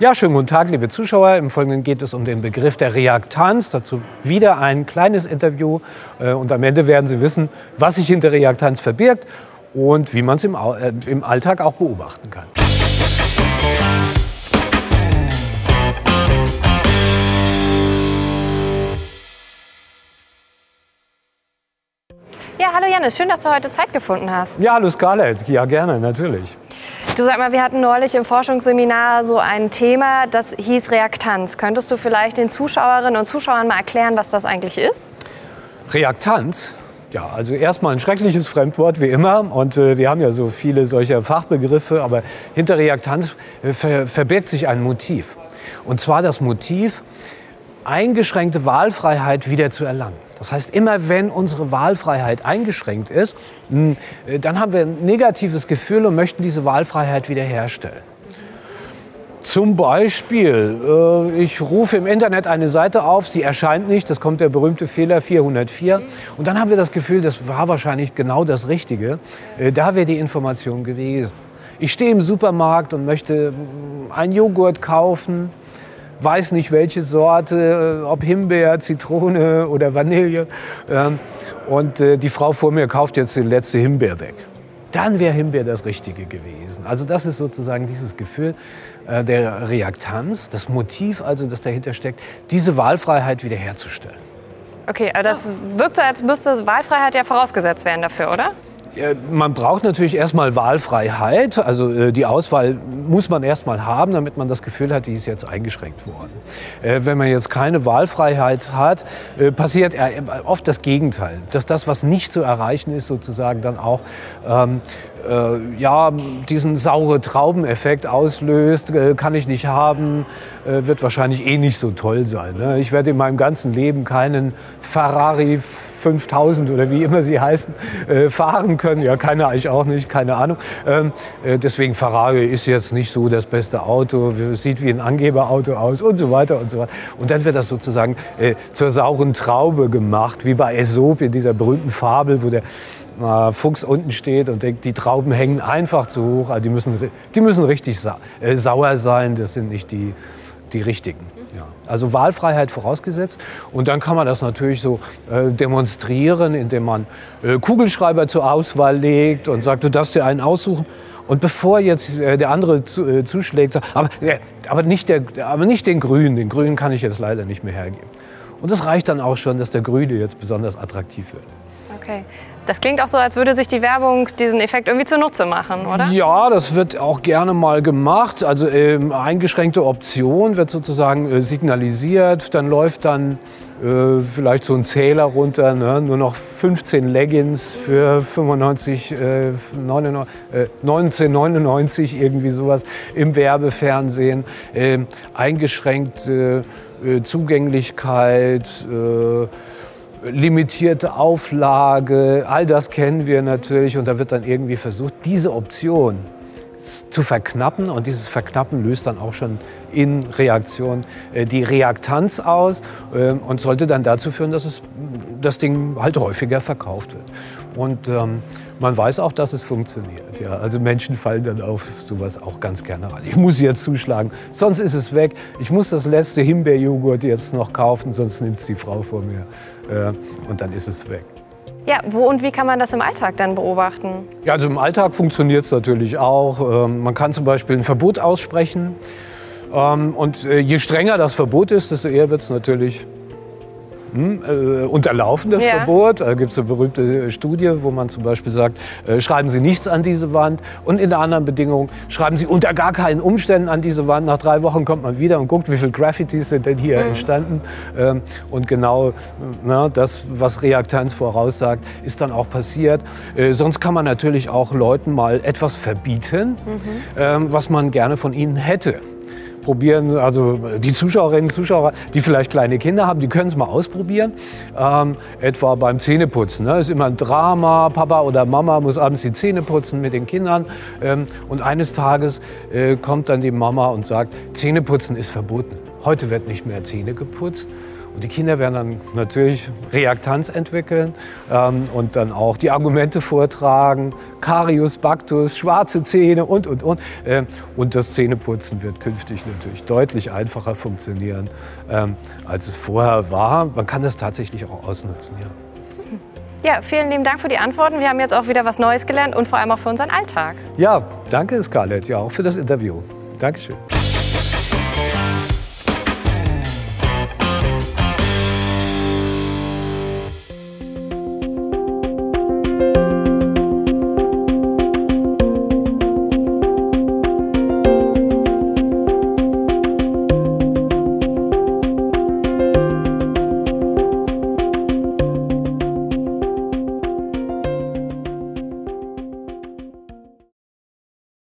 Ja, schönen guten Tag, liebe Zuschauer. Im Folgenden geht es um den Begriff der Reaktanz. Dazu wieder ein kleines Interview. Äh, und am Ende werden Sie wissen, was sich hinter Reaktanz verbirgt und wie man es im, äh, im Alltag auch beobachten kann. Ja, hallo Janis, schön, dass du heute Zeit gefunden hast. Ja, hallo Scarlett. Ja, gerne, natürlich. Du sag mal, wir hatten neulich im Forschungsseminar so ein Thema, das hieß Reaktanz. Könntest du vielleicht den Zuschauerinnen und Zuschauern mal erklären, was das eigentlich ist? Reaktanz? Ja, also erstmal ein schreckliches Fremdwort wie immer. Und äh, wir haben ja so viele solcher Fachbegriffe. Aber hinter Reaktanz äh, ver verbirgt sich ein Motiv. Und zwar das Motiv, eingeschränkte Wahlfreiheit wieder zu erlangen. Das heißt, immer wenn unsere Wahlfreiheit eingeschränkt ist, hm, äh, dann haben wir ein negatives Gefühl und möchten diese Wahlfreiheit wiederherstellen. Zum Beispiel, äh, ich rufe im Internet eine Seite auf, sie erscheint nicht, das kommt der berühmte Fehler 404. Und dann haben wir das Gefühl, das war wahrscheinlich genau das Richtige. Äh, da wäre die Information gewesen. Ich stehe im Supermarkt und möchte hm, einen Joghurt kaufen weiß nicht welche Sorte, äh, ob Himbeer, Zitrone oder Vanille. Ähm, und äh, die Frau vor mir kauft jetzt den letzten Himbeer weg. Dann wäre Himbeer das Richtige gewesen. Also das ist sozusagen dieses Gefühl äh, der Reaktanz, das Motiv also, das dahinter steckt, diese Wahlfreiheit wiederherzustellen. Okay, aber das wirkt so, als müsste Wahlfreiheit ja vorausgesetzt werden dafür, oder? Man braucht natürlich erstmal Wahlfreiheit. Also äh, die Auswahl muss man erstmal haben, damit man das Gefühl hat, die ist jetzt eingeschränkt worden. Äh, wenn man jetzt keine Wahlfreiheit hat, äh, passiert oft das Gegenteil. Dass das, was nicht zu erreichen ist, sozusagen dann auch ähm, äh, ja, diesen saure Traubeneffekt auslöst, kann ich nicht haben, wird wahrscheinlich eh nicht so toll sein. Ne? Ich werde in meinem ganzen Leben keinen Ferrari 5000 oder wie immer sie heißen, äh, fahren können. Ja, keine eigentlich auch nicht, keine Ahnung. Ähm, äh, deswegen Ferrari ist jetzt nicht so das beste Auto, sieht wie ein Angeberauto aus und so weiter und so weiter. Und dann wird das sozusagen äh, zur sauren Traube gemacht, wie bei Aesop in dieser berühmten Fabel, wo der äh, Fuchs unten steht und denkt, die Trauben hängen einfach zu hoch. Also die, müssen, die müssen richtig sa äh, sauer sein, das sind nicht die, die richtigen. Ja. Also Wahlfreiheit vorausgesetzt. Und dann kann man das natürlich so äh, demonstrieren, indem man äh, Kugelschreiber zur Auswahl legt und sagt, du darfst dir einen aussuchen. Und bevor jetzt äh, der andere zu, äh, zuschlägt, sagt, aber, äh, aber, nicht der, aber nicht den Grünen, den Grünen kann ich jetzt leider nicht mehr hergeben. Und das reicht dann auch schon, dass der Grüne jetzt besonders attraktiv wird. Okay. Das klingt auch so, als würde sich die Werbung diesen Effekt irgendwie zunutze machen, oder? Ja, das wird auch gerne mal gemacht. Also ähm, eingeschränkte Option wird sozusagen äh, signalisiert. Dann läuft dann äh, vielleicht so ein Zähler runter, ne? nur noch 15 Leggings für 95, äh, 99, 1999 irgendwie sowas im Werbefernsehen. Ähm, eingeschränkte äh, Zugänglichkeit äh, limitierte Auflage, all das kennen wir natürlich und da wird dann irgendwie versucht, diese Option zu verknappen und dieses Verknappen löst dann auch schon in Reaktion äh, die Reaktanz aus äh, und sollte dann dazu führen, dass es, das Ding halt häufiger verkauft wird. Und ähm, man weiß auch, dass es funktioniert. Ja. Also Menschen fallen dann auf sowas auch ganz gerne rein. Ich muss jetzt zuschlagen, sonst ist es weg. Ich muss das letzte Himbeerjoghurt jetzt noch kaufen, sonst nimmt es die Frau vor mir äh, und dann ist es weg. Ja, wo und wie kann man das im Alltag dann beobachten? Ja, also im Alltag funktioniert es natürlich auch. Ähm, man kann zum Beispiel ein Verbot aussprechen. Ähm, und äh, je strenger das Verbot ist, desto eher wird es natürlich hm, äh, unterlaufen, das ja. Verbot. Da gibt es eine berühmte Studie, wo man zum Beispiel sagt, äh, schreiben Sie nichts an diese Wand. Und in der anderen Bedingung, schreiben Sie unter gar keinen Umständen an diese Wand. Nach drei Wochen kommt man wieder und guckt, wie viele Graffitis sind denn hier mhm. entstanden. Ähm, und genau na, das, was Reaktanz voraussagt, ist dann auch passiert. Äh, sonst kann man natürlich auch Leuten mal etwas verbieten, mhm. ähm, was man gerne von ihnen hätte probieren, also die Zuschauerinnen und Zuschauer, die vielleicht kleine Kinder haben, die können es mal ausprobieren. Ähm, etwa beim Zähneputzen. Ne? Ist immer ein Drama, Papa oder Mama muss abends die Zähne putzen mit den Kindern. Ähm, und eines Tages äh, kommt dann die Mama und sagt, Zähneputzen ist verboten. Heute wird nicht mehr Zähne geputzt. Und die Kinder werden dann natürlich Reaktanz entwickeln ähm, und dann auch die Argumente vortragen, Carius, Bactus, schwarze Zähne und, und, und. Ähm, und das Zähneputzen wird künftig natürlich deutlich einfacher funktionieren, ähm, als es vorher war. Man kann das tatsächlich auch ausnutzen, ja. Ja, vielen lieben Dank für die Antworten. Wir haben jetzt auch wieder was Neues gelernt und vor allem auch für unseren Alltag. Ja, danke Scarlett, ja auch für das Interview. Dankeschön.